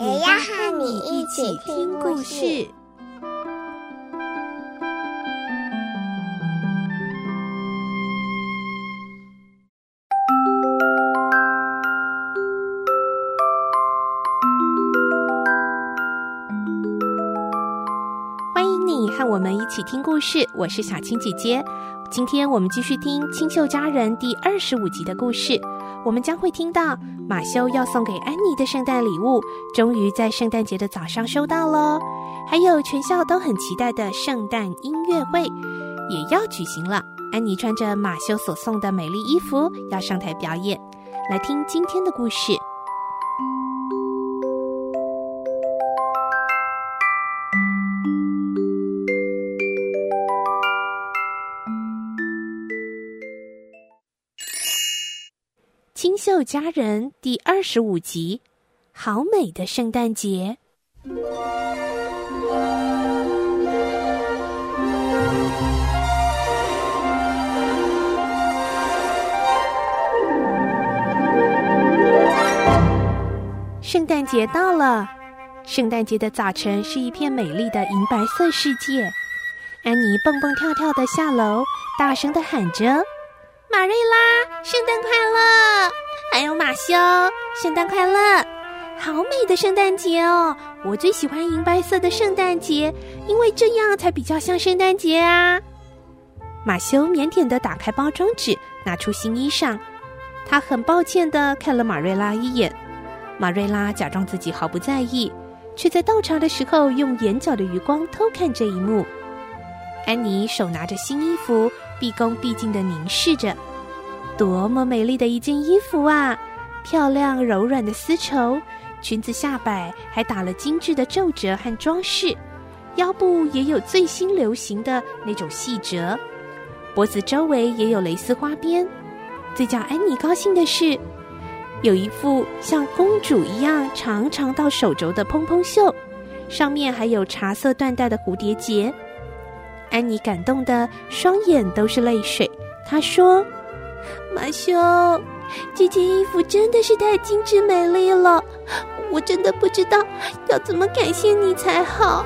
也要和你一起听故事。欢迎你和我们一起听故事，我是小青姐姐。今天我们继续听《清秀佳人》第二十五集的故事。我们将会听到马修要送给安妮的圣诞礼物，终于在圣诞节的早上收到喽。还有全校都很期待的圣诞音乐会也要举行了。安妮穿着马修所送的美丽衣服要上台表演。来听今天的故事。清秀佳人第二十五集，好美的圣诞节。圣诞节到了，圣诞节的早晨是一片美丽的银白色世界。安妮蹦蹦跳跳的下楼，大声的喊着。马瑞拉，圣诞快乐！还有马修，圣诞快乐！好美的圣诞节哦！我最喜欢银白色的圣诞节，因为这样才比较像圣诞节啊。马修腼腆地打开包装纸，拿出新衣裳。他很抱歉地看了马瑞拉一眼。马瑞拉假装自己毫不在意，却在倒茶的时候用眼角的余光偷看这一幕。安妮手拿着新衣服，毕恭毕敬的凝视着，多么美丽的一件衣服啊！漂亮柔软的丝绸，裙子下摆还打了精致的皱褶和装饰，腰部也有最新流行的那种细褶，脖子周围也有蕾丝花边。最叫安妮高兴的是，有一副像公主一样长长到手肘的蓬蓬袖，上面还有茶色缎带的蝴蝶结。安妮感动的双眼都是泪水。她说：“马修，这件衣服真的是太精致美丽了，我真的不知道要怎么感谢你才好。”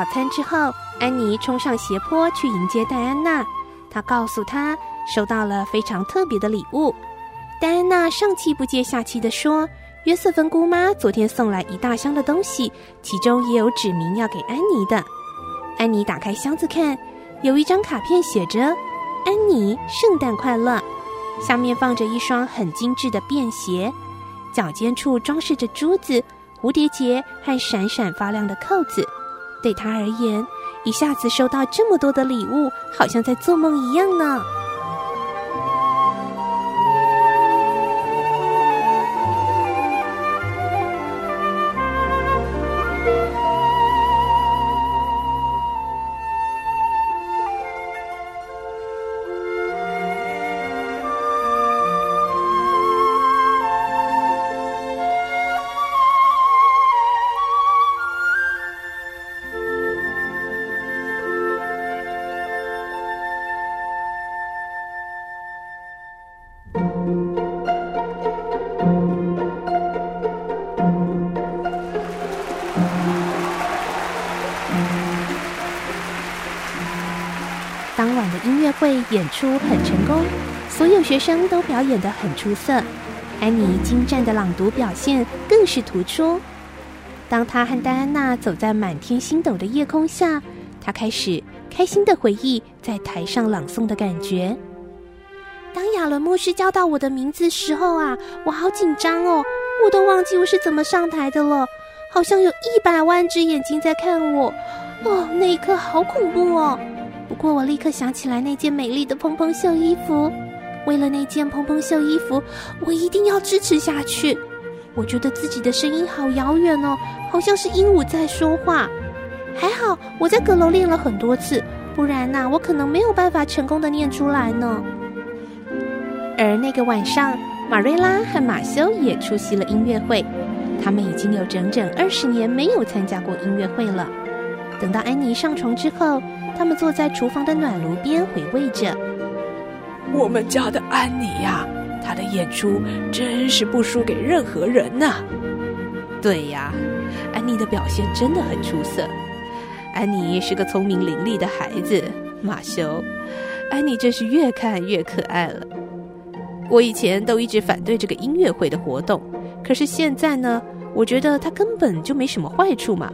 早餐之后，安妮冲上斜坡去迎接戴安娜。她告诉她收到了非常特别的礼物。戴安娜上气不接下气地说：“约瑟芬姑妈昨天送来一大箱的东西，其中也有指明要给安妮的。”安妮打开箱子看，有一张卡片写着：“安妮，圣诞快乐。”下面放着一双很精致的便鞋，脚尖处装饰着珠子、蝴蝶结和闪闪发亮的扣子。对他而言，一下子收到这么多的礼物，好像在做梦一样呢。会演出很成功，所有学生都表演得很出色。安妮精湛的朗读表现更是突出。当她和戴安娜走在满天星斗的夜空下，她开始开心地回忆在台上朗诵的感觉。当亚伦牧师叫到我的名字时候啊，我好紧张哦，我都忘记我是怎么上台的了。好像有一百万只眼睛在看我，哦，那一刻好恐怖哦。不过我立刻想起来那件美丽的蓬蓬袖衣服，为了那件蓬蓬袖衣服，我一定要支持下去。我觉得自己的声音好遥远哦，好像是鹦鹉在说话。还好我在阁楼练了很多次，不然呐，我可能没有办法成功的念出来呢。而那个晚上，马瑞拉和马修也出席了音乐会。他们已经有整整二十年没有参加过音乐会了。等到安妮上床之后，他们坐在厨房的暖炉边回味着。我们家的安妮呀，她的演出真是不输给任何人呐。对呀，安妮的表现真的很出色。安妮是个聪明伶俐的孩子。马修，安妮真是越看越可爱了。我以前都一直反对这个音乐会的活动。可是现在呢，我觉得它根本就没什么坏处嘛，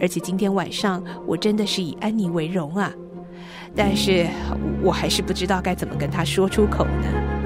而且今天晚上我真的是以安妮为荣啊，但是我还是不知道该怎么跟他说出口呢。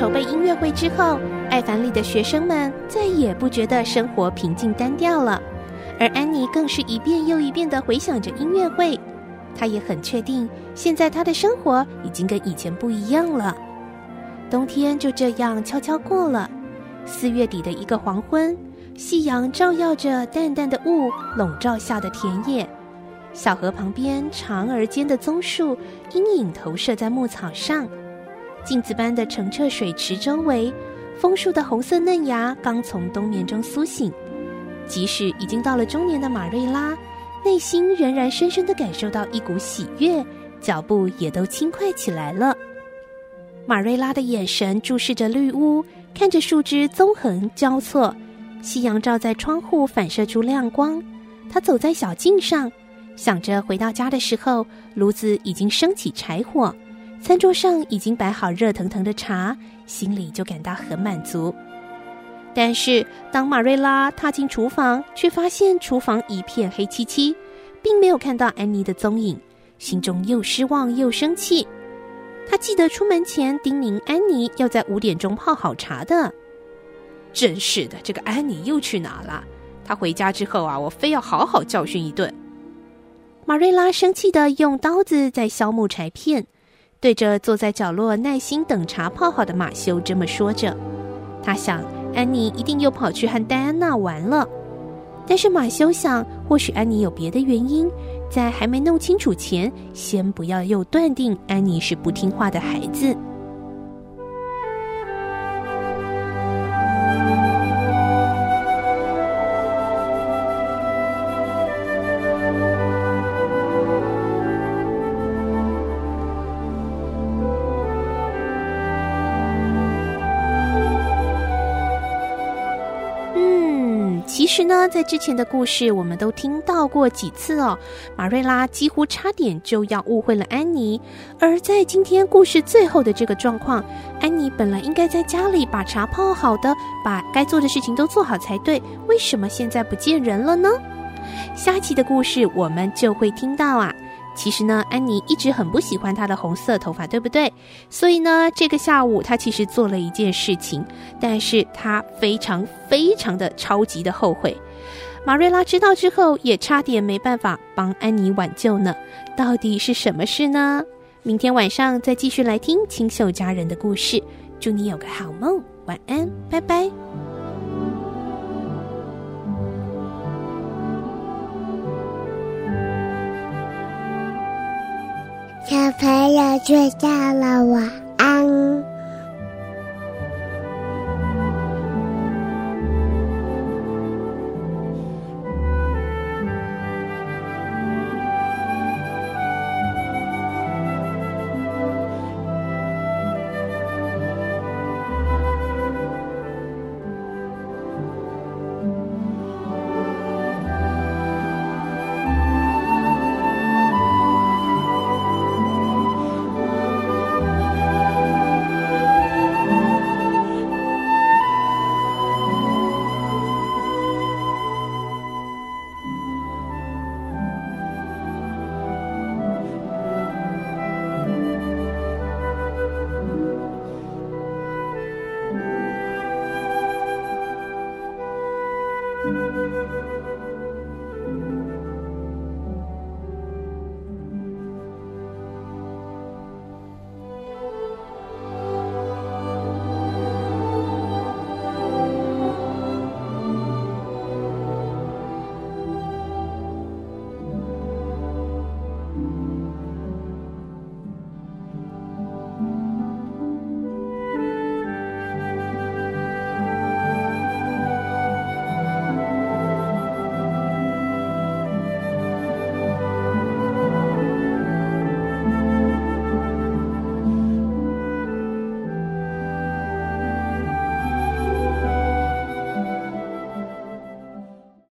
筹备音乐会之后，艾凡里的学生们再也不觉得生活平静单调了，而安妮更是一遍又一遍的回想着音乐会。她也很确定，现在她的生活已经跟以前不一样了。冬天就这样悄悄过了。四月底的一个黄昏，夕阳照耀着淡淡的雾笼罩下的田野，小河旁边长而尖的棕树阴影投射在牧草上。镜子般的澄澈水池周围，枫树的红色嫩芽刚从冬眠中苏醒。即使已经到了中年的马瑞拉，内心仍然深深地感受到一股喜悦，脚步也都轻快起来了。马瑞拉的眼神注视着绿屋，看着树枝纵横交错，夕阳照在窗户反射出亮光。他走在小径上，想着回到家的时候，炉子已经升起柴火。餐桌上已经摆好热腾腾的茶，心里就感到很满足。但是，当马瑞拉踏进厨房，却发现厨房一片黑漆漆，并没有看到安妮的踪影，心中又失望又生气。他记得出门前叮咛安妮要在五点钟泡好茶的。真是的，这个安妮又去哪了？她回家之后啊，我非要好好教训一顿。马瑞拉生气的用刀子在削木柴片。对着坐在角落耐心等茶泡好的马修这么说着，他想安妮一定又跑去和戴安娜玩了。但是马修想，或许安妮有别的原因，在还没弄清楚前，先不要又断定安妮是不听话的孩子。其实呢，在之前的故事，我们都听到过几次哦。马瑞拉几乎差点就要误会了安妮，而在今天故事最后的这个状况，安妮本来应该在家里把茶泡好的，把该做的事情都做好才对，为什么现在不见人了呢？下期的故事我们就会听到啊。其实呢，安妮一直很不喜欢她的红色头发，对不对？所以呢，这个下午她其实做了一件事情，但是她非常非常的超级的后悔。马瑞拉知道之后，也差点没办法帮安妮挽救呢。到底是什么事呢？明天晚上再继续来听清秀佳人的故事。祝你有个好梦，晚安，拜拜。朋友睡觉了，晚